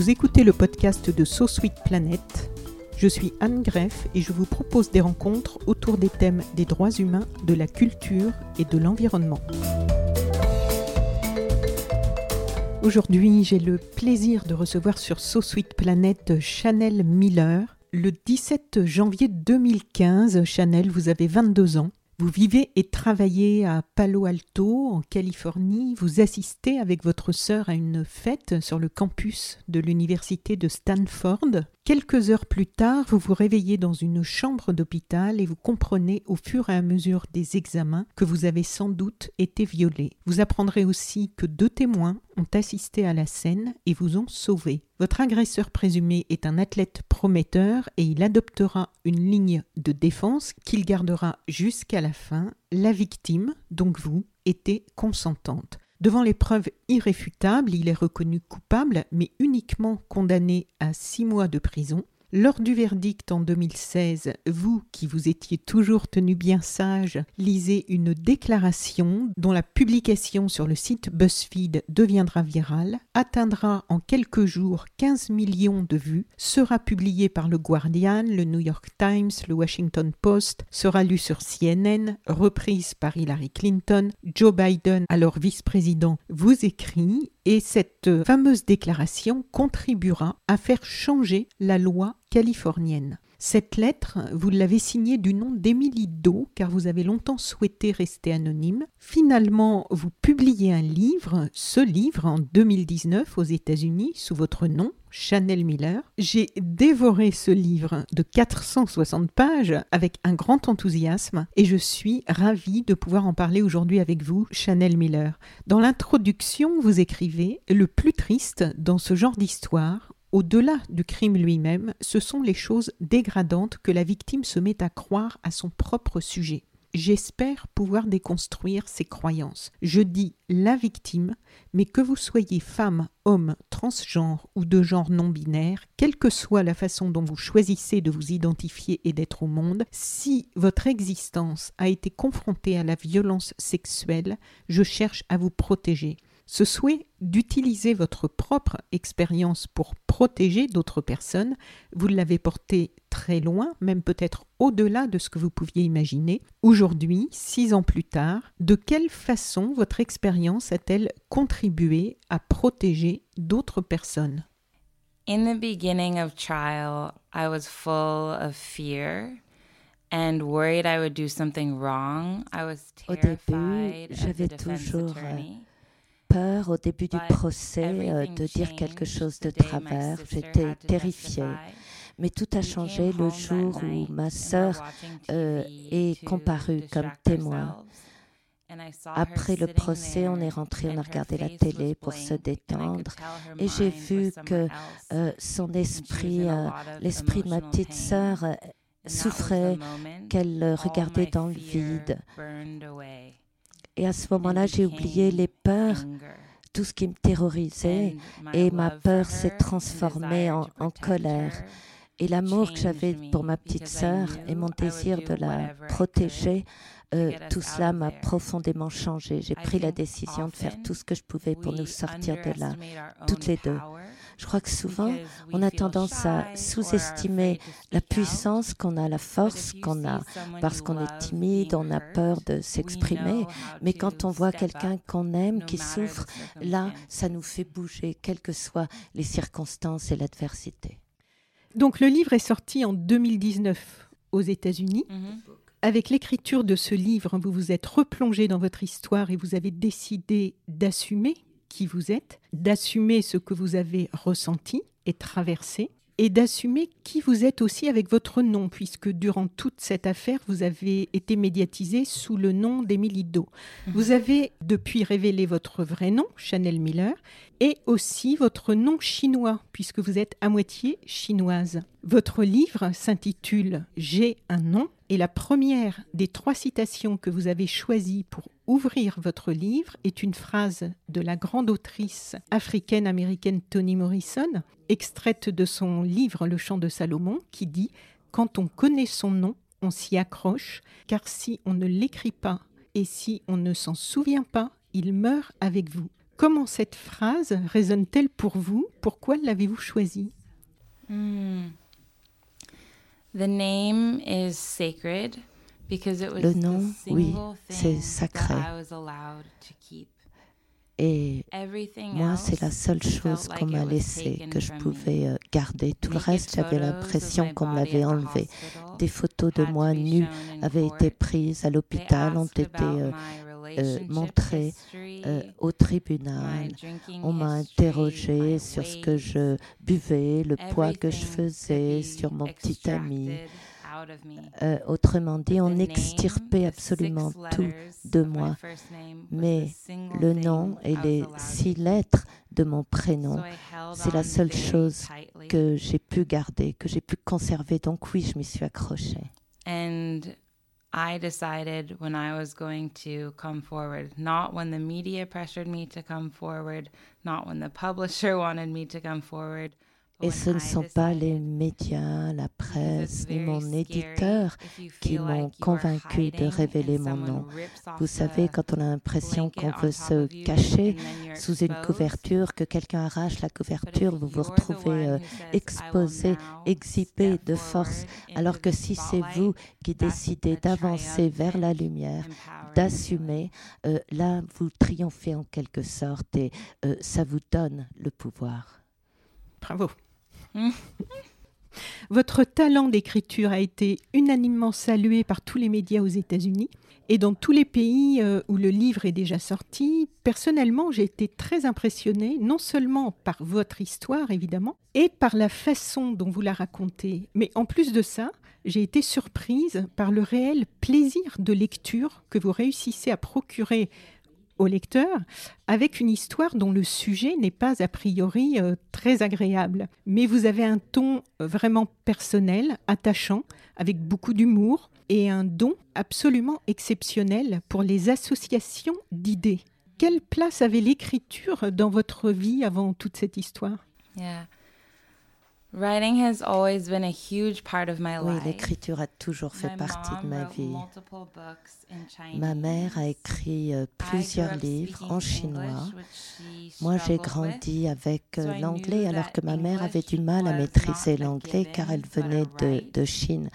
Vous écoutez le podcast de So Sweet Planet. Je suis Anne Greff et je vous propose des rencontres autour des thèmes des droits humains, de la culture et de l'environnement. Aujourd'hui, j'ai le plaisir de recevoir sur So Sweet Planet Chanel Miller. Le 17 janvier 2015, Chanel, vous avez 22 ans. Vous vivez et travaillez à Palo Alto, en Californie. Vous assistez avec votre sœur à une fête sur le campus de l'université de Stanford. Quelques heures plus tard, vous vous réveillez dans une chambre d'hôpital et vous comprenez au fur et à mesure des examens que vous avez sans doute été violé. Vous apprendrez aussi que deux témoins ont assisté à la scène et vous ont sauvé. Votre agresseur présumé est un athlète prometteur et il adoptera une ligne de défense qu'il gardera jusqu'à la fin. La victime, donc vous, était consentante. Devant les preuves irréfutables, il est reconnu coupable, mais uniquement condamné à six mois de prison. Lors du verdict en 2016, vous, qui vous étiez toujours tenu bien sage, lisez une déclaration dont la publication sur le site BuzzFeed deviendra virale, atteindra en quelques jours 15 millions de vues, sera publiée par le Guardian, le New York Times, le Washington Post, sera lue sur CNN, reprise par Hillary Clinton, Joe Biden, alors vice-président, vous écrit et cette fameuse déclaration contribuera à faire changer la loi californienne. Cette lettre, vous l'avez signée du nom d'Émilie Do, car vous avez longtemps souhaité rester anonyme. Finalement, vous publiez un livre, ce livre, en 2019 aux États-Unis, sous votre nom, Chanel Miller. J'ai dévoré ce livre de 460 pages avec un grand enthousiasme et je suis ravie de pouvoir en parler aujourd'hui avec vous, Chanel Miller. Dans l'introduction, vous écrivez Le plus triste dans ce genre d'histoire, au-delà du crime lui-même, ce sont les choses dégradantes que la victime se met à croire à son propre sujet. J'espère pouvoir déconstruire ces croyances. Je dis la victime, mais que vous soyez femme, homme, transgenre ou de genre non binaire, quelle que soit la façon dont vous choisissez de vous identifier et d'être au monde, si votre existence a été confrontée à la violence sexuelle, je cherche à vous protéger. Ce souhait d'utiliser votre propre expérience pour protéger d'autres personnes, vous l'avez porté très loin, même peut-être au-delà de ce que vous pouviez imaginer. Aujourd'hui, six ans plus tard, de quelle façon votre expérience a-t-elle contribué à protéger d'autres personnes? In the beginning of trial, I was full of fear and worried I would do something wrong. I was Au début, j'avais toujours, attorney. Peur au début du procès euh, de dire quelque chose de travers. J'étais terrifiée. Mais tout a changé le jour où ma sœur euh, est comparue comme témoin. ourselves. And I saw her Après le procès, on est rentré, on a regardé la télé pour se détendre. Et j'ai vu que euh, son esprit, euh, l'esprit de ma petite sœur souffrait, qu'elle regardait dans le vide. Et à ce moment-là, j'ai oublié les peurs, tout ce qui me terrorisait. Et ma peur s'est transformée en- colère. Et l'amour que j'avais pour ma petite sœur et mon désir de la protéger, euh, tout out cela m'a profondément changé. J'ai pris la décision de faire tout ce que je pouvais pour nous sortir de là, toutes les deux. Je crois que souvent, on a tendance à sous-estimer la puissance qu'on a, la force qu'on a, parce qu'on est timide, on a peur de s'exprimer. Mais quand on voit quelqu'un qu'on aime qui souffre, là, ça nous fait bouger, quelles que soient les circonstances et l'adversité. Donc le livre est sorti en 2019 aux États-Unis. Mhm. Avec l'écriture de ce livre, vous vous êtes replongé dans votre histoire et vous avez décidé d'assumer qui vous êtes, d'assumer ce que vous avez ressenti et traversé, et d'assumer qui vous êtes aussi avec votre nom, puisque durant toute cette affaire, vous avez été médiatisé sous le nom d'Émilie Do. Mhm. Vous avez depuis révélé votre vrai nom, Chanel Miller, et aussi votre nom chinois, puisque vous êtes à moitié chinoise. Votre livre s'intitule J'ai un nom, et la première des trois citations que vous avez choisies pour ouvrir votre livre est une phrase de la grande autrice africaine-américaine Toni Morrison, extraite de son livre Le chant de Salomon, qui dit Quand on connaît son nom, on s'y accroche, car si on ne l'écrit pas et si on ne s'en souvient pas, il meurt avec vous. Comment cette phrase résonne-t-elle pour vous? Pourquoi l'avez-vous choisie? Hmm. The name is sacred Le nom, oui, c'est sacré. Et moi, c'est la seule chose qu'on m'a was laissé, taken que je pouvais euh, garder. Tout le reste, j'avais l'impression qu'on me l'avait enlevé. Des photos de moi in avaient été prises à l'hôpital, ont été euh, relationship montrées euh, au tribunal. On m'a history, interrogé my sur ce que je buvais, le poids que je faisais, sur mon petit ami. Euh, autrement dit, on extirpait absolument tout de moi. Mais le nom et les six lettres de mon prénom, c'est la seule chose que j'ai pu garder, que j'ai pu conserver. Donc oui, je m'y suis accrochée. And I decided when I was going to come forward, not when the media pressured me to come forward, not when the publisher wanted me to come forward. Et ce ne sont pas les médias, la presse, ni mon éditeur qui m'ont convaincu de révéler mon someone nom. Vous savez, the quand on a l'impression qu'on on veut se cacher sous une exposed. couverture, que quelqu'un arrache la But if couverture, vous vous retrouvez euh, who says, "I will exposé, exhibé de force, alors que the si c'est vous qui décidez a d'avancer vers la lumière, d'assumer, euh, là, vous triomphez en quelque sorte et euh, ça vous donne le pouvoir. Bravo. Votre talent d'écriture a été unanimement salué par tous les médias aux États-Unis et dans tous les pays euh, où le livre est déjà sorti. Personnellement, j'ai été très impressionnée, non seulement par votre histoire, évidemment, et par la façon dont vous la racontez, mais en plus de ça, j'ai été surprise par le réel plaisir de lecture que vous réussissez à procurer au lecteur avec une histoire dont le sujet n'est pas a priori euh, très agréable. Mais vous avez un ton euh, vraiment personnel, attachant, avec beaucoup d'humour et un don absolument exceptionnel pour les associations d'idées. Quelle place avait l'écriture dans votre vie avant toute cette histoire? Oui, l'écriture a toujours fait My partie de ma vie. Ma mère a écrit euh, plusieurs livres en chinois. Moi, j'ai grandi avec euh, l'anglais alors que ma mère avait du mal à maîtriser l'anglais car elle venait de, de Chine.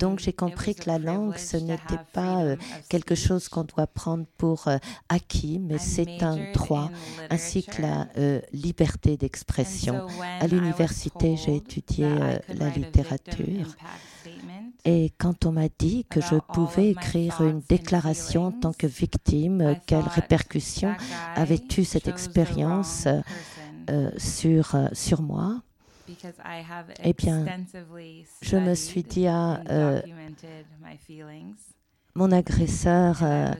Donc j'ai compris que la langue, ce n'était pas euh, quelque chose qu'on doit prendre pour acquis, mais c'est un droit, in ainsi que la euh, liberté d'expression. À l'université, j'ai étudié euh, la littérature. Et quand on m'a dit que je pouvais écrire une déclaration en tant que victime, quelles répercussions guy avais-tu cette expérience euh, euh, sur, euh, sur moi? Eh bien, Je me suis dit, ah, euh, mon agresseur euh,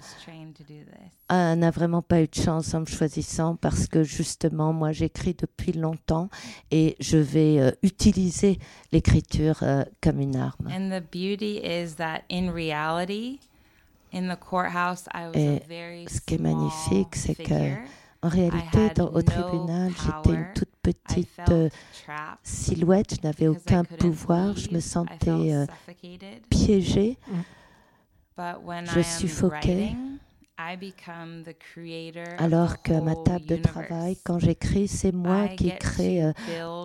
n'a vraiment pas eu de chance en me choisissant parce que justement, moi, j'écris depuis longtemps et je vais euh, utiliser l'écriture euh, comme une arme. And the beauty is that in reality, in the courthouse, I was Et a very ce qui est magnifique, c'est que. En réalité, dans- au no tribunal, j'étais une toute petite euh, silhouette, je n'avais aucun pouvoir, je me sentais euh, piégée. When je of Alors qu'à ma table de travail, quand j'écris, c'est moi qui crée euh,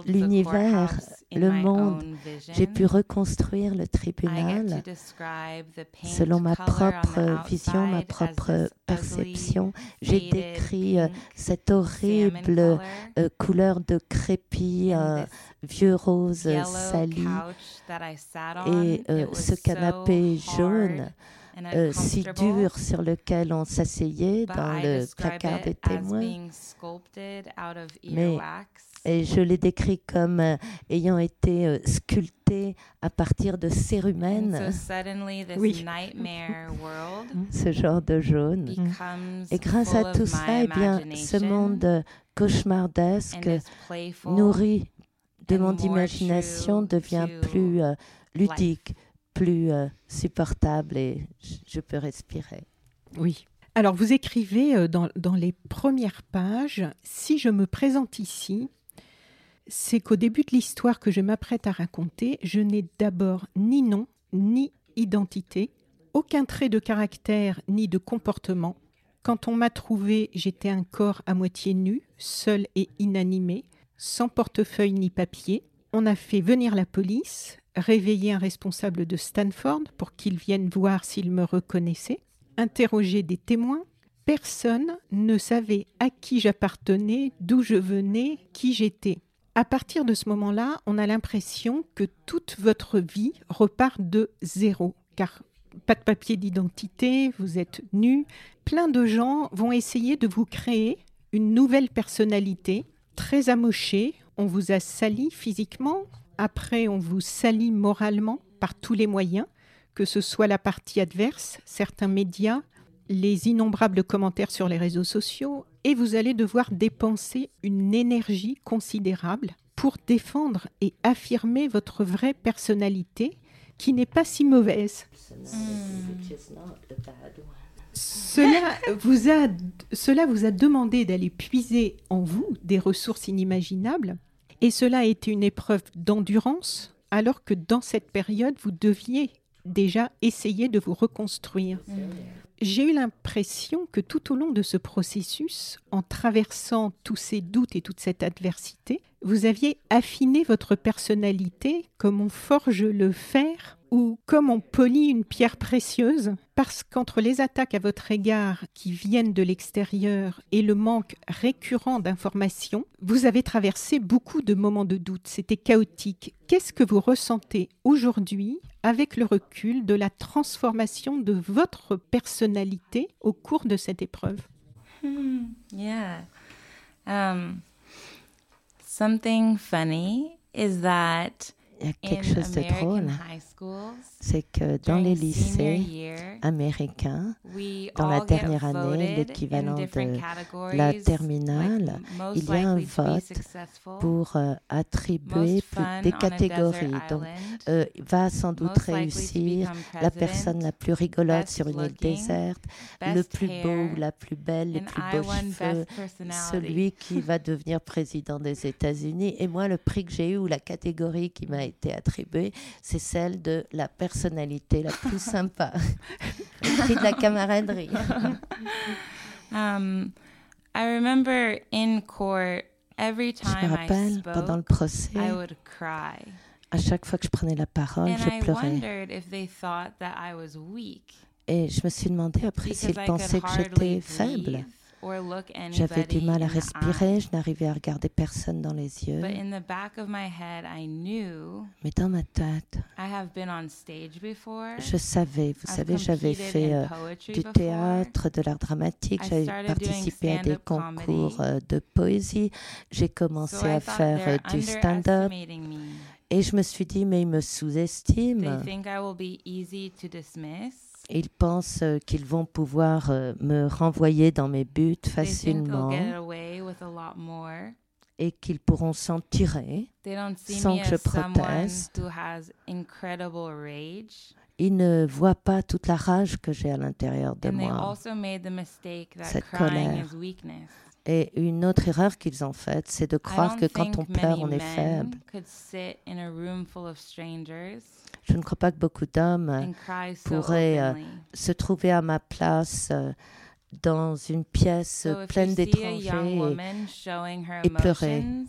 l'univers, le monde. J'ai pu reconstruire le tribunal selon ma propre vision, ma propre perception. J'ai décrit euh, cette horrible color euh, couleur de crépi, vieux rose sali. Et ce canapé jaune, euh, si dur sur lequel on s'asseyait dans le placard des témoins. being sculpted out of Mais-. Et je l'ai décrit comme euh, ayant été euh, sculpté à partir de And cérumen, so suddenly this Oui. nightmare world ce genre de jaune. becomes Et grâce à tout my ça, eh bien, ce imagination monde cauchemardesque, nourri de mon more imagination, devient plus euh, ludique, plus euh, supportable et je- peux respirer. Oui. Alors, vous écrivez euh, dans, dans les premières pages, si je me présente ici, c'est qu'au début de l'histoire que je m'apprête à raconter, je n'ai d'abord ni nom, ni identité, aucun trait de caractère, ni de comportement. Quand on m'a trouvé, j'étais un corps à moitié nu, seul et inanimé, sans portefeuille ni papier. On a fait venir la police, réveiller un responsable de Stanford pour qu'il vienne voir s'il me reconnaissait interroger des témoins. Personne ne savait à qui j'appartenais, d'où je venais, qui j'étais. À partir de ce moment-là, on a l'impression que toute votre vie repart de zéro, car pas de papier d'identité, vous êtes nu. Plein de gens vont essayer de vous créer une nouvelle personnalité, très amochée. On vous a sali physiquement, après on vous salit moralement par tous les moyens que ce soit la partie adverse, certains médias, les innombrables commentaires sur les réseaux sociaux, et vous allez devoir dépenser une énergie considérable pour défendre et affirmer votre vraie personnalité, qui n'est pas si mauvaise. Cela vous a, cela vous a demandé d'aller puiser en vous des ressources inimaginables, et cela a été une épreuve d'endurance, alors que dans cette période, vous deviez déjà essayer de vous reconstruire. J'ai eu l'impression que tout au long de ce processus, en traversant tous ces doutes et toute cette adversité, vous aviez affiné votre personnalité comme on forge le fer ou comme on polit une pierre précieuse, parce qu'entre les attaques à votre égard qui viennent de l'extérieur et le manque récurrent d'informations, vous avez traversé beaucoup de moments de doute. C'était chaotique. Qu'est-ce que vous ressentez aujourd'hui avec le recul de la transformation de votre personnalité au cours de cette épreuve? Hmm, yeah. Um, something funny is that Il y a quelque in chose de American drôle, high schools, c'est que dans les lycées américains, dans la dernière année, l'équivalent de la terminale, il y a un vote pour euh, attribuer des catégories. Donc, euh, va sans doute réussir la personne la plus rigolote sur une île déserte, le plus beau ou la plus belle, les plus beaux cheveux, celui qui va devenir président des États-Unis. Et moi, le prix que j'ai eu ou la catégorie qui m'a été attribuée, c'est celle de la personnalité la plus sympa. prix de la camaraderie. Um, I remember in court every Je me time I rappelle, pendant le procès, I would cry, à chaque fois que je prenais la parole, and je I pleurais. wondered if they thought that I was weak Et je me suis demandé après s'ils pensaient que j'étais faible. J'avais du mal à respirer, je n'arrivais à regarder personne dans les yeux. But in the back of my head, I knew Mais dans ma tête, I have been on stage before. je savais, vous savez, j'avais fait euh, du théâtre, de l'art dramatique, j'avais participé à des concours euh, de poésie, j'ai commencé à faire euh, du stand-up. et je me suis dit, mais ils me sous-estiment. Ils pensent euh, qu'ils vont pouvoir euh, me renvoyer dans mes buts facilement et qu'ils pourront s'en tirer. They don't see Sans que je proteste. Ils ne voient pas toute la rage que j'ai à l'intérieur de moi. also made the mistake that Cette colère. is weakness. Et une autre erreur qu'ils ont faite, c'est de croire que quand on pleure, on est faible. Je ne crois pas que beaucoup d'hommes pourraient, euh, se trouver à ma place euh, dans une pièce So pleine d'étrangers. et you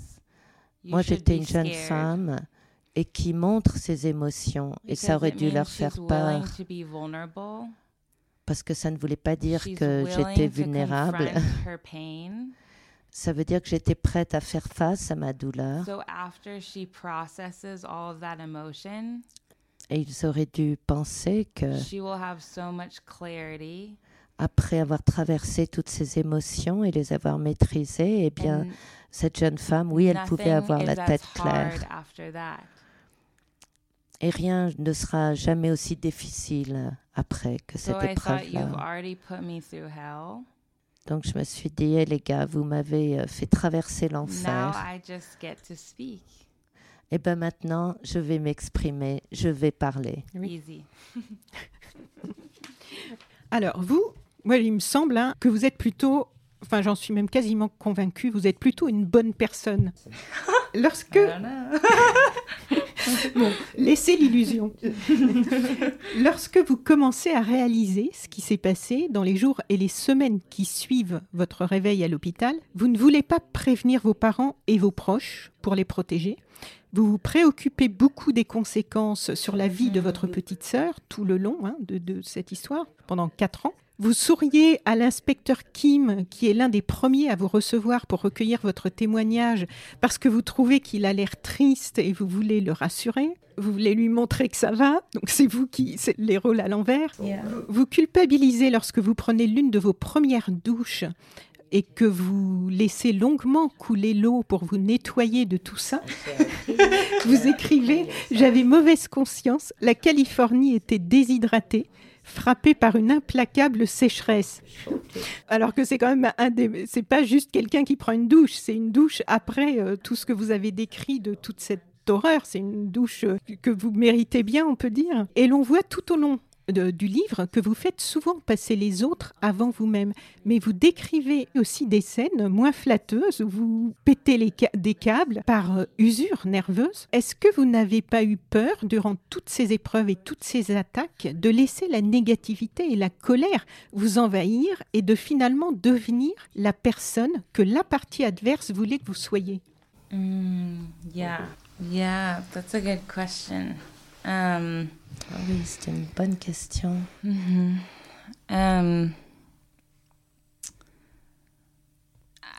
Moi, j'étais une jeune femme et qui montre ses émotions. Et ça aurait it dû leur faire peur parce que ça ne voulait pas dire que j'étais vulnérable. Ça veut dire que j'étais prête à faire face à ma douleur. So Et ils auraient dû penser que, she will have so much clarity. après avoir traversé toutes ces émotions et les avoir maîtrisées, eh bien, and cette jeune femme, oui, elle pouvait avoir la tête claire. after that. Et rien ne sera jamais aussi difficile après que cette So épreuve-là. Donc je me suis dit, Eh, les gars, vous m'avez euh, fait traverser l'enfer. Et bien maintenant, je vais m'exprimer, je vais parler. Easy. Alors, vous, moi, il me semble hein, que vous êtes plutôt, enfin, j'en suis même quasiment convaincue, vous êtes plutôt une bonne personne. Lorsque. Bon, laissez l'illusion. Lorsque vous commencez à réaliser ce qui s'est passé dans les jours et les semaines qui suivent votre réveil à l'hôpital, vous ne voulez pas prévenir vos parents et vos proches pour les protéger. Vous vous préoccupez beaucoup des conséquences sur la vie de votre petite sœur tout le long hein, de, de cette histoire, pendant quatre ans. Vous souriez à l'inspecteur Kim, qui est l'un des premiers à vous recevoir pour recueillir votre témoignage, parce que vous trouvez qu'il a l'air triste et vous voulez le rassurer. Vous voulez lui montrer que ça va, donc c'est vous qui, c'est les rôles à l'envers. Vous culpabilisez lorsque vous prenez l'une de vos premières douches et que vous laissez longuement couler l'eau pour vous nettoyer de tout ça. vous écrivez J'avais mauvaise conscience, la Californie était déshydratée frappée par une implacable sécheresse. Alors que c'est quand même un des, c'est pas juste quelqu'un qui prend une douche, c'est une douche après euh, tout ce que vous avez décrit de toute cette horreur. C'est une douche euh, que vous méritez bien, on peut dire. Et l'on voit tout au long du livre que vous faites souvent passer les autres avant vous-même, mais vous décrivez aussi des scènes moins flatteuses où vous pétez les des câbles par euh, usure nerveuse. Est-ce que vous n'avez pas eu peur durant toutes ces épreuves et toutes ces attaques de laisser la négativité et la colère vous envahir et de finalement devenir la personne que la partie adverse voulait que vous soyez? Mm, yeah. Yeah, that's a good question. Um, Ah oui, c'est une bonne question. mhm. Um,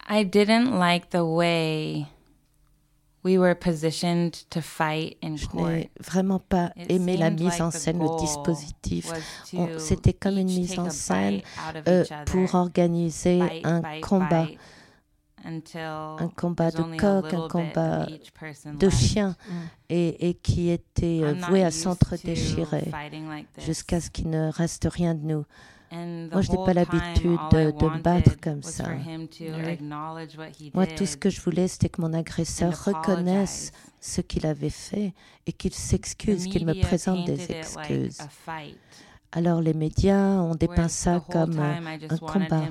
I didn't like the way we were positioned to fight in Je court. n'ai vraiment pas It aimé la mise like en scène, le dispositif, c'était comme une mise en scène, euh, pour organiser bite, un bite, combat, bite, un combat de coq, un combat de chien, et, et qui était euh, voué à s'entre-déchirer fighting like this. jusqu'à ce qu'il ne reste rien de nous. Moi, je n'ai pas l'habitude de- me battre comme ça. Moi, tout ce que je voulais, c'était que mon agresseur reconnaisse ce qu'il avait fait et qu'il s'excuse, qu'il me présente des excuses. Alors les médias ont dépeint ça comme euh, un combat.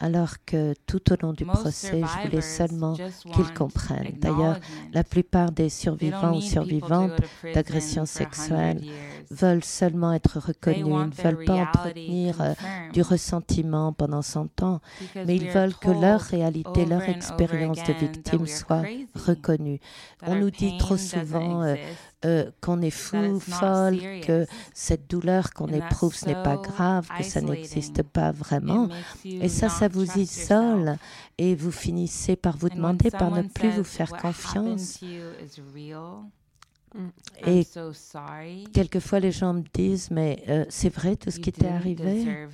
alors que tout au long du procès, je voulais seulement qu'ils comprennent. D'ailleurs, la plupart des survivants ou survivantes d'agressions for 100 sexuelles. Veulent seulement être reconnus, ils ne veulent pas entretenir euh, du ressentiment pendant 100 ans, mais ils veulent que leur réalité, leur expérience de victime soit reconnue. that On nous dit trop souvent euh, euh, qu'on est fou, folle, que cette douleur qu'on éprouve, ce n'est pas grave, que ça n'existe pas vraiment. Et ça, ça vous isole et vous finissez par vous demander, par ne plus vous faire "What happened confiance. Et so quelquefois, les gens me disent, mais euh, c'est vrai tout ce you qui t'est arrivé?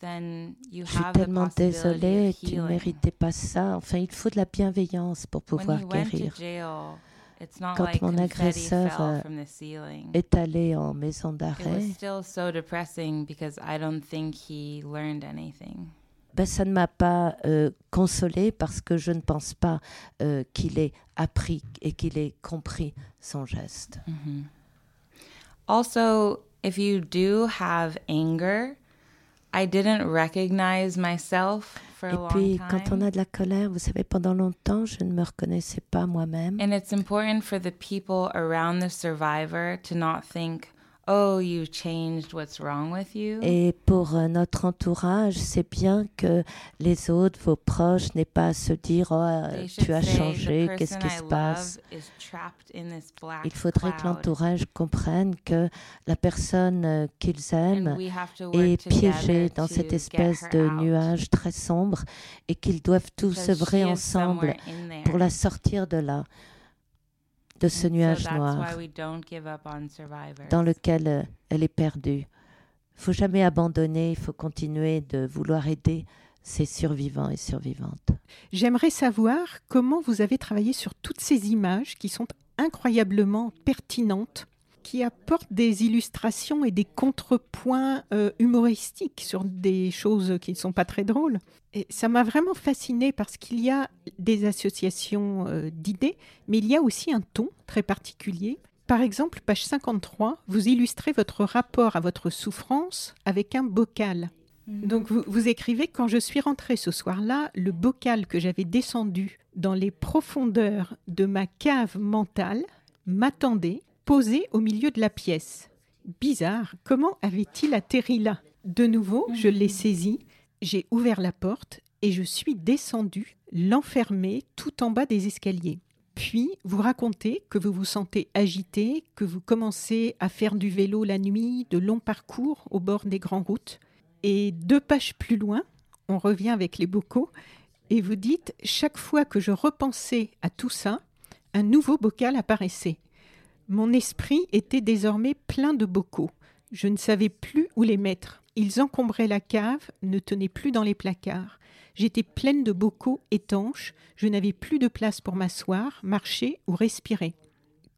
Je suis tellement désolée, tu ne méritais pas ça. Enfin, il faut de la bienveillance pour pouvoir guérir. Quand like mon agresseur. Est allé en maison d'arrêt. so Ben, ça ne m'a pas euh, consolée parce que je ne pense pas euh, qu'il ait appris et qu'il ait compris son geste. Mhm. Also, if you do have anger, I didn't recognize myself for a Et long puis, time. quand on a de la colère, vous savez, pendant longtemps, je ne me reconnaissais pas moi-même. And it's important for the people around the survivor to not think, oh, you've changed, what's wrong with you? Et pour euh, notre entourage, c'est bien que les autres, vos proches, n'aient pas à se dire oh, euh, tu as changé, "The qu'est-ce qui person se passe? Il faudrait que l'entourage comprenne que la personne euh, qu'ils aiment est piégée dans cette espèce de nuage très sombre et qu'ils doivent tous œuvrer ensemble pour la sortir de là, de ce nuage that's noir why we don't give up on survivors. dans lequel euh, elle est perdue. Il faut jamais abandonner, il faut continuer de vouloir aider ces survivants et survivantes. J'aimerais savoir comment vous avez travaillé sur toutes ces images qui sont incroyablement pertinentes, qui apportent des illustrations et des contrepoints euh, humoristiques sur des choses qui ne sont pas très drôles. Et ça m'a vraiment fascinée parce qu'il y a des associations euh, d'idées, mais il y a aussi un ton très particulier. Par exemple, page 53, vous illustrez votre rapport à votre souffrance avec un bocal. Donc vous, vous écrivez, quand je suis rentrée ce soir-là, le bocal que j'avais descendu dans les profondeurs de ma cave mentale m'attendait, posé au milieu de la pièce. Bizarre, comment avait-il atterri là? De nouveau, je l'ai saisi, j'ai ouvert la porte et je suis descendue, l'enfermer tout en bas des escaliers. Puis, vous racontez que vous vous sentez agité, que vous commencez à faire du vélo la nuit, de longs parcours au bord des grandes routes. Et deux pages plus loin, on revient avec les bocaux, et vous dites, chaque fois que je repensais à tout ça, un nouveau bocal apparaissait. Mon esprit était désormais plein de bocaux. Je ne savais plus où les mettre. Ils encombraient la cave, ne tenaient plus dans les placards. J'étais pleine de bocaux étanches, je n'avais plus de place pour m'asseoir, marcher ou respirer.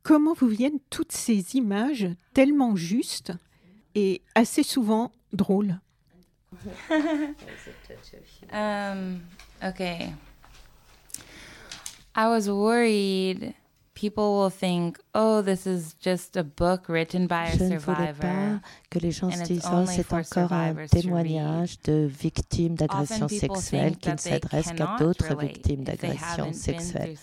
Comment vous viennent toutes ces images tellement justes et assez souvent drôles? Um, worried people will think, oh, this is just a book written by a Je ne voulais survivor. pas que les gens se disent oh, c'est encore un survivors to read." témoignage de victimes d'agressions sexuelles qui ne that they s'adresse qu'à d'autres victimes d'agressions sexuelles.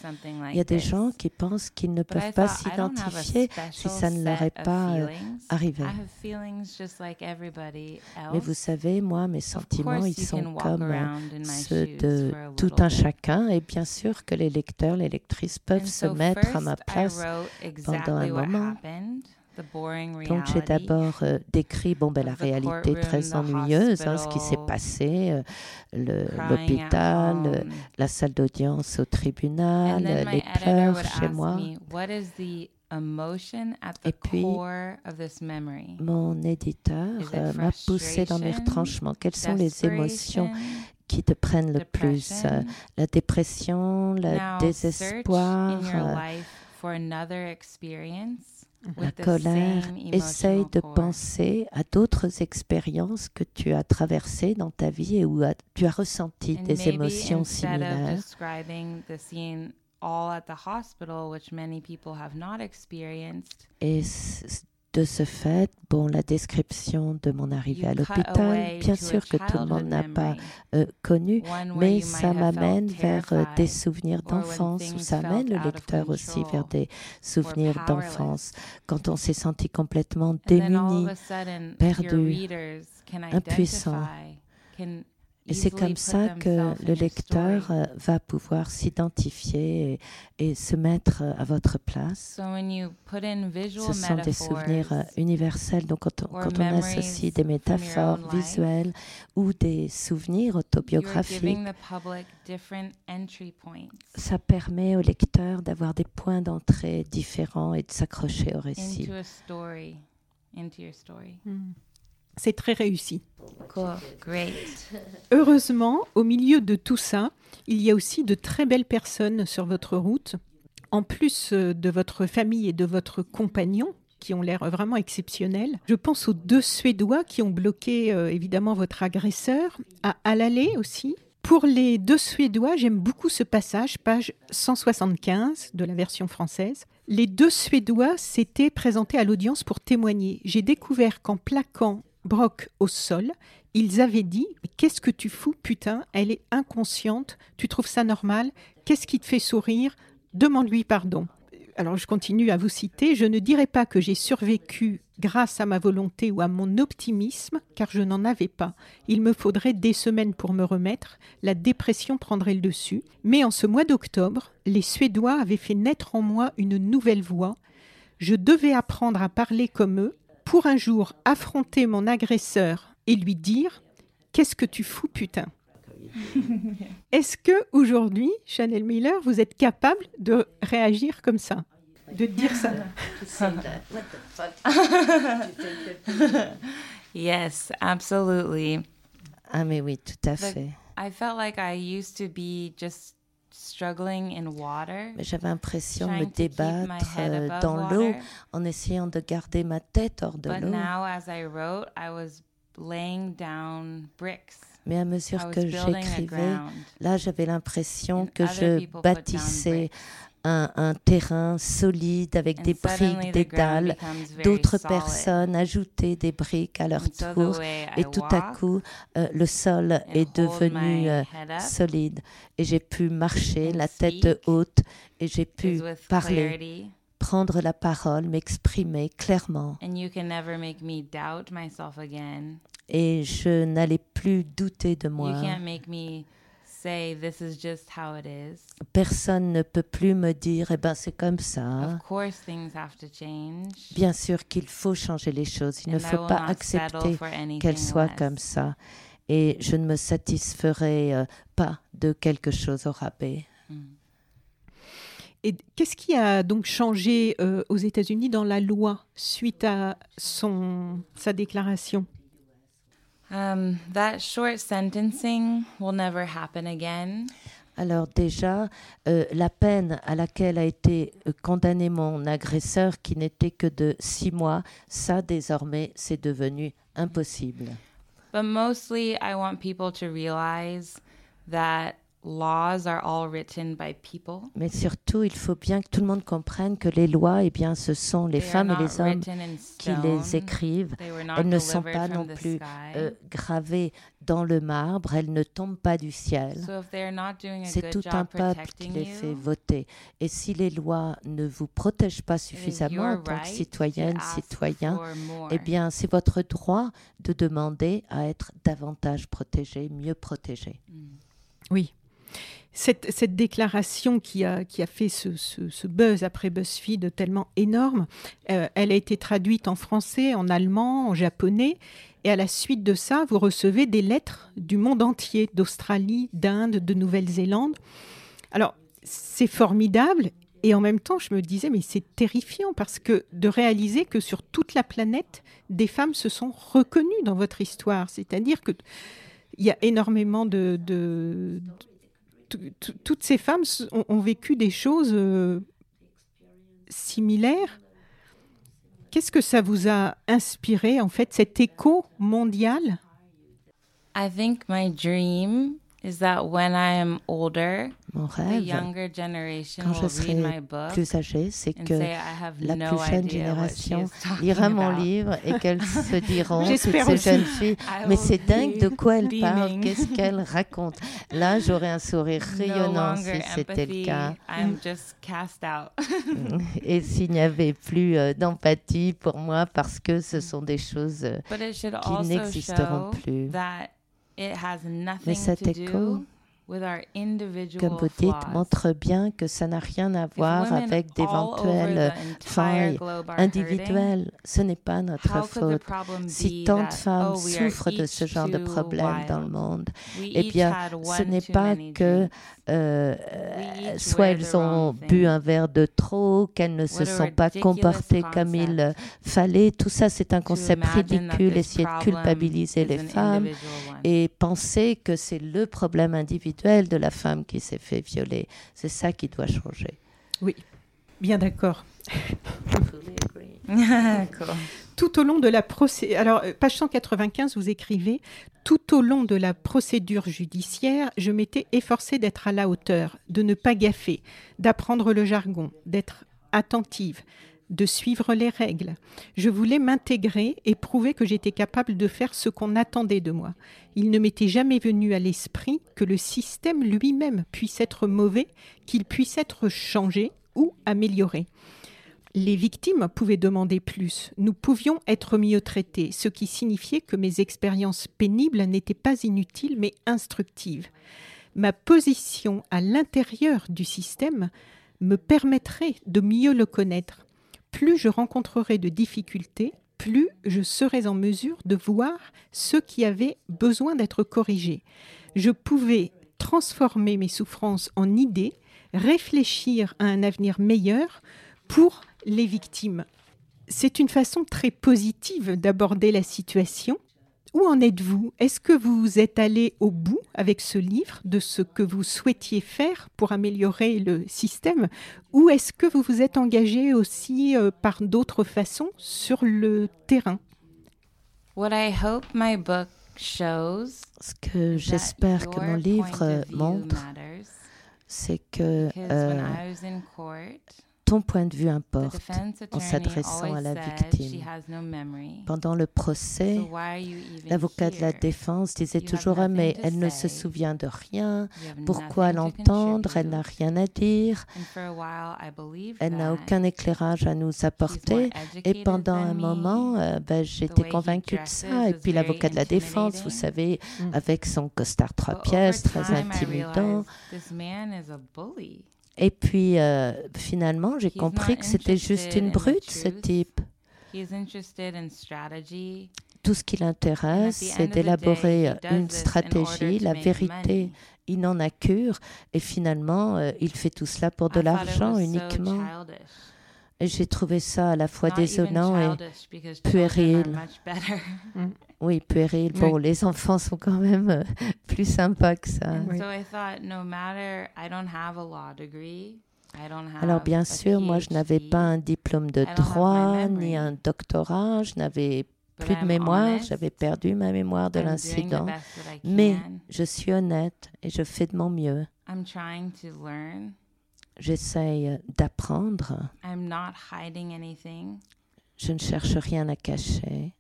Il y a des gens qui pensent qu'ils ne peuvent pas s'identifier si ça ne leur est pas euh, arrivé. Mais vous savez, moi, mes sentiments, ils sont comme euh, ceux de tout un chacun. Et bien sûr que les lecteurs, les lectrices peuvent se mettre à ma place. pendant un moment. Donc j'ai d'abord euh, décrit bon, ben, la réalité très ennuyeuse, hein, ce qui s'est passé, euh, l'hôpital, euh, la salle d'audience au tribunal, les pleurs chez moi. me, what is the emotion at the Et puis? Mon éditeur m'a poussé dans mes retranchements. Quelles sont les émotions? Qui te prennent le plus Euh? La dépression, le Now, désespoir, experience la colère. Essaye de core. penser à d'autres expériences que tu as traversées dans ta vie et où a- tu as ressenti And des émotions instead of similaires. describing the scene all at the hospital, which many people have not experienced, Et de ce fait, bon, la description de mon arrivée à l'hôpital, bien sûr que tout le monde n'a pas euh, connu, mais ça m'amène vers euh, des souvenirs d'enfance, ou ça amène le lecteur aussi vers des souvenirs d'enfance, quand on s'est senti complètement démuni. perdu, impuissant. Et c'est comme ça que le lecteur euh, va pouvoir s'identifier et, et se mettre euh, à votre place. So when you put in visual Ce sont des souvenirs euh, universels. Donc, quand on, or quand on associe des métaphores visuelles ou des souvenirs autobiographiques, giving the public different entry points ça permet au lecteur d'avoir des points d'entrée différents et de s'accrocher au récit. C'est très réussi. Cool, great. Heureusement, au milieu de tout ça, il y a aussi de très belles personnes sur votre route. En plus euh, de votre famille et de votre compagnon, qui ont l'air vraiment exceptionnels. Je pense aux deux Suédois qui ont bloqué euh, évidemment votre agresseur, à Alalé aussi. Pour les deux Suédois, j'aime beaucoup ce passage, page 175 de la version française. Les deux Suédois s'étaient présentés à l'audience pour témoigner. J'ai découvert qu'en plaquant Brock au sol, ils avaient dit Qu'est-ce que tu fous, putain? Elle est inconsciente. Tu trouves ça normal? Qu'est-ce qui te fait sourire? Demande-lui pardon. Alors je continue à vous citer. Je ne dirais pas que j'ai survécu grâce à ma volonté ou à mon optimisme, car je n'en avais pas. Il me faudrait des semaines pour me remettre, la dépression prendrait le dessus. Mais en ce mois d'octobre, les Suédois avaient fait naître en moi une nouvelle voix. Je devais apprendre à parler comme eux, pour un jour affronter mon agresseur et lui dire Qu'est-ce que tu fous, putain? Est-ce que aujourd'hui, Chanel Miller, vous êtes capable de réagir comme ça? De dire ça? yes, absolutely. Ah mais oui, tout à fait. I felt like I used to be just. J'avais l'impression de me débattre euh, dans l'eau en essayant de garder ma tête hors de l'eau. But now as I wrote, I was laying down bricks. Mais à mesure que j'écrivais, là j'avais l'impression que je bâtissais un, terrain solide avec des briques, des dalles. D'autres personnes ajoutaient des briques à leur tour et tout à coup, euh, le sol est devenu euh, solide et j'ai pu marcher la tête haute et j'ai pu parler prendre la parole, m'exprimer clairement. Et je n'allais plus douter de moi. Personne ne peut plus me dire, eh ben c'est comme ça. Bien sûr qu'il faut changer les choses. Il ne faut pas accepter qu'elles soient comme ça. Et je ne me satisferai euh, pas de quelque chose au rabais. Mm. Et qu'est-ce qui a donc changé euh, aux États-Unis dans la loi suite à son, sa déclaration? Um, that short sentencing will never happen again. Alors déjà, euh, la peine à laquelle a été euh, condamné mon agresseur, qui n'était que de six mois, ça désormais, c'est devenu impossible. But mostly, I want people to realize that mais surtout, il faut bien que tout le monde comprenne que les lois, eh bien, ce sont les femmes et les hommes qui les écrivent. Elles ne sont pas non plus euh, gravées dans le marbre, elles ne tombent pas du ciel. C'est tout un peuple qui les fait voter. Et si les lois ne vous protègent pas suffisamment en tant que citoyenne, citoyen, eh bien, c'est votre droit de demander à être davantage protégé, mieux protégé. Oui, cette, déclaration qui a, fait ce, buzz après BuzzFeed tellement énorme, euh, elle a été traduite en français, en allemand, en japonais. Et à la suite de ça, vous recevez des lettres du monde entier, d'Australie, d'Inde, de Nouvelle-Zélande. Alors, c'est formidable. Et en même temps, je me disais, mais c'est terrifiant parce que de réaliser que sur toute la planète, des femmes se sont reconnues dans votre histoire. C'est-à-dire que il y a énormément de, toutes ces femmes ont, vécu des choses euh, similaires. Qu'est-ce que ça vous a inspiré, en fait, cet écho mondial? I think my dream is that when I am older, mon rêve, quand je serai plus âgée, c'est que la plus jeune génération lira mon livre et qu'elles se diront, toutes ces jeunes filles, mais c'est dingue de quoi elle parle, qu'est-ce qu'elle raconte. Là, j'aurais un sourire rayonnant si c'était le cas. et s'il n'y avait plus euh, d'empathie pour moi, parce que ce sont des choses euh, qui n'existeront plus. Mais cet écho comme vous dites, montre bien que ça n'a rien à voir avec d'éventuelles failles individuelles. Ce n'est pas notre faute. Si tant de femmes oh, souffrent de ce genre de problème dans le monde, eh bien, ce n'est pas que euh, soit elles ont bu un verre de trop, qu'elles ne se sont pas comportées comme il fallait. Tout ça, c'est un concept ridicule, essayer de culpabiliser les femmes et penser que c'est le problème individuel de la femme qui s'est fait violer. C'est ça qui doit changer. Oui, bien d'accord. Tout au long de la procédure, euh, page 195, vous écrivez Tout au long de la procédure judiciaire, je m'étais efforcée d'être à la hauteur, de ne pas gaffer, d'apprendre le jargon, d'être attentive, de suivre les règles. Je voulais m'intégrer et prouver que j'étais capable de faire ce qu'on attendait de moi. Il ne m'était jamais venu à l'esprit que le système lui-même puisse être mauvais, qu'il puisse être changé ou amélioré. Les victimes pouvaient demander plus. Nous pouvions être mieux traités, ce qui signifiait que mes expériences pénibles n'étaient pas inutiles mais instructives. Ma position à l'intérieur du système me permettrait de mieux le connaître. Plus je rencontrerai de difficultés, plus je serais en mesure de voir ce qui avait besoin d'être corrigé. Je pouvais transformer mes souffrances en idées, réfléchir à un avenir meilleur pour les victimes. C'est une façon très positive d'aborder la situation. Où en êtes-vous? Est-ce que vous êtes allé au bout avec ce livre de ce que vous souhaitiez faire pour améliorer le système? Ou est-ce que vous vous êtes engagé aussi euh, par d'autres façons sur le terrain? What I hope my book shows Ce que j'espère que mon livre montre, c'est que euh, ton point de vue importe en s'adressant à la victime. Pendant le procès, l'avocat de la défense disait toujours ah, mais elle ne se souvient de rien, pourquoi l'entendre, elle n'a rien à dire, elle n'a aucun éclairage à nous apporter. Et pendant un moment, euh, ben, j'étais convaincue de ça. Et puis l'avocat de la défense, vous savez, mm. avec son costard trois pièces, très intimidant. Et puis euh, finalement, j'ai compris que c'était juste une brute, ce type. Tout ce qui l'intéresse, c'est d'élaborer une stratégie, la vérité. Il n'en a cure et finalement, euh, il fait tout cela pour de l'argent uniquement. Et j'ai trouvé ça à la fois désolant et puéril. Oui, puéril. Bon, les enfants sont quand même euh, plus sympas que ça. Alors bien sûr, moi je n'avais pas un diplôme de droit ni un doctorat, je n'avais plus de mémoire, j'avais perdu ma mémoire de l'incident, mais je suis honnête et je fais de mon mieux. J'essaye d'apprendre. Je ne cherche rien à cacher.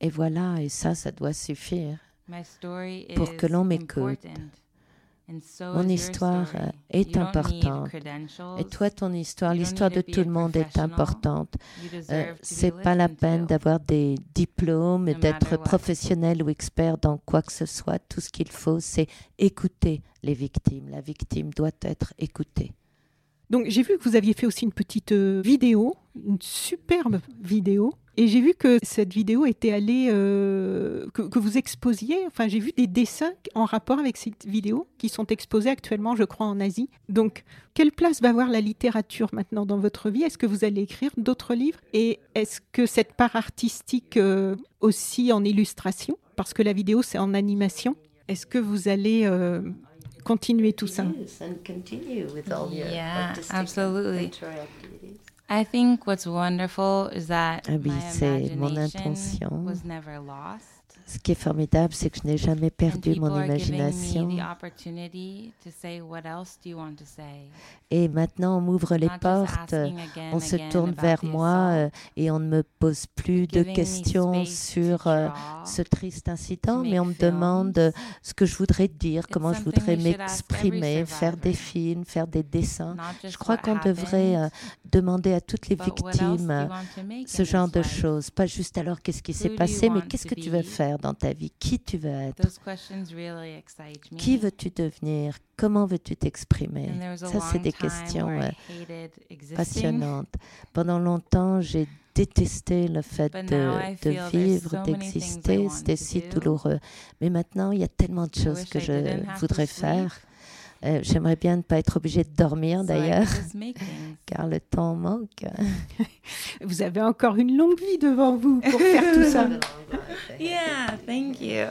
Et voilà, et ça, ça doit suffire pour que l'on m'écoute. Mon histoire est importante. Et toi, ton histoire, l'histoire de tout le monde est importante. Euh, c'est pas la peine d'avoir des diplômes, d'être professionnel ou expert dans quoi que ce soit. Tout ce qu'il faut, c'est écouter les victimes. La victime doit être écoutée. Donc j'ai vu que vous aviez fait aussi une petite euh, vidéo, une superbe vidéo et j'ai vu que cette vidéo était allée, euh, que, vous exposiez, enfin j'ai vu des dessins en rapport avec cette vidéo qui sont exposés actuellement, je crois, en Asie. Donc, quelle place va avoir la littérature maintenant dans votre vie? Est-ce que vous allez écrire d'autres livres? Et est-ce que cette part artistique euh, aussi en illustration, parce que la vidéo c'est en animation, est-ce que vous allez continuer tout ça Yeah, absolutely. I think what's wonderful is that ah oui, c'est mon intention. Ce qui est formidable, c'est que je n'ai jamais perdu mon imagination. Et maintenant, on m'ouvre les portes, on se tourne vers moi euh, et on ne me pose plus de questions sur euh, ce triste incident, mais on me demande ce que je voudrais dire, comment je voudrais m'exprimer, faire des films, faire des dessins. Je crois qu'on devrait euh, demander à toutes les victimes ce genre de choses, pas juste alors qu'est-ce qui s'est passé, mais qu'est-ce que tu veux faire? Dans ta vie, qui tu veux être, qui veux-tu devenir, comment veux-tu t'exprimer? Ça, c'est des questions euh, passionnantes. Pendant longtemps, j'ai détesté le fait de, vivre, d'exister. C'était si douloureux. Mais maintenant, il y a tellement de choses que je voudrais faire euh, j'aimerais bien ne pas être obligée de dormir d'ailleurs, car le temps manque. vous avez encore une longue vie devant vous pour faire tout ça. yeah, thank you.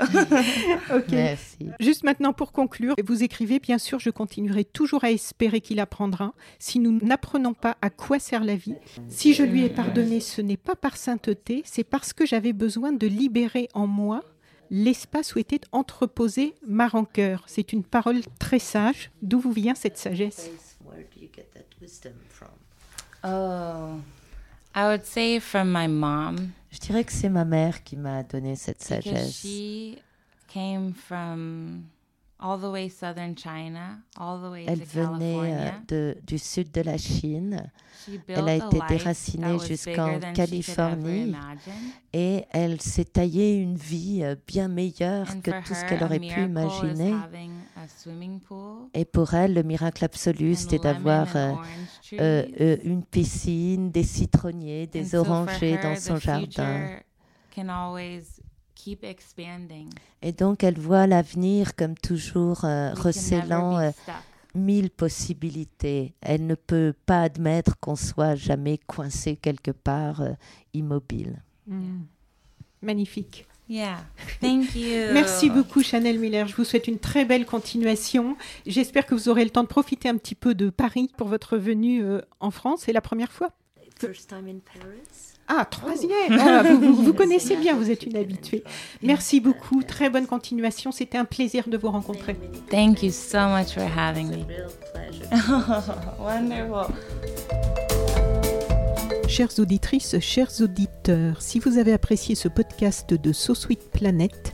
ok. Merci. Juste maintenant pour conclure, vous écrivez bien sûr, je continuerai toujours à espérer qu'il apprendra. Si nous n'apprenons pas à quoi sert la vie, si je lui ai pardonné, ce n'est pas par sainteté, c'est parce que j'avais besoin de libérer en moi l'espace où était entreposé ma rancœur. C'est une parole très sage. D'où vous vient cette sagesse? Oh, I would say from my mom. Je dirais que c'est ma mère qui m'a donné cette sagesse. She came from all the way southern China, all the way Elle to venait de, du sud de la Chine She elle a été life déracinée jusqu'en bigger than she could ever Californie. et elle s'est taillée une vie euh, bien meilleure And que for tout ce her, qu'elle aurait pu imaginer. Et pour elle, le miracle absolu, and c'était lemon d'avoir and euh, euh, une piscine, des citronniers, And des so for orangers her, dans son jardin. future can always keep expanding. Et donc, elle voit l'avenir comme toujours euh, recélant euh, mille possibilités. Elle ne peut pas admettre qu'on soit jamais coincé quelque part euh, immobile. Mm. Magnifique. Yeah. Thank you. Merci beaucoup Chanel Miller. Je vous souhaite une très belle continuation. J'espère que vous aurez le temps de profiter un petit peu de Paris pour votre venue euh, en France. C'est la première fois First time in Paris. Ah, troisième Ah, vous, vous- vous connaissez bien, vous êtes une habituée. Merci beaucoup. Très bonne continuation. C'était un plaisir de vous rencontrer. Thank you so much for having me. Wonderful. Chères auditrices, chers auditeurs, si vous avez apprécié ce podcast de So Sweet Planet,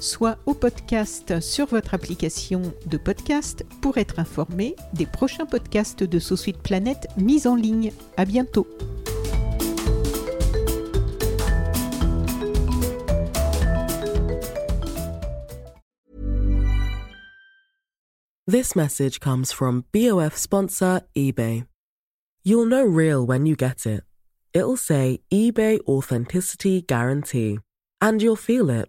soit au podcast sur votre application de podcast pour être informé des prochains podcasts de So Sweet Planet mis en ligne. À bientôt. This message comes from BOF sponsor eBay. You'll know real when you get it. It'll say eBay Authenticity Guarantee. And you'll feel it.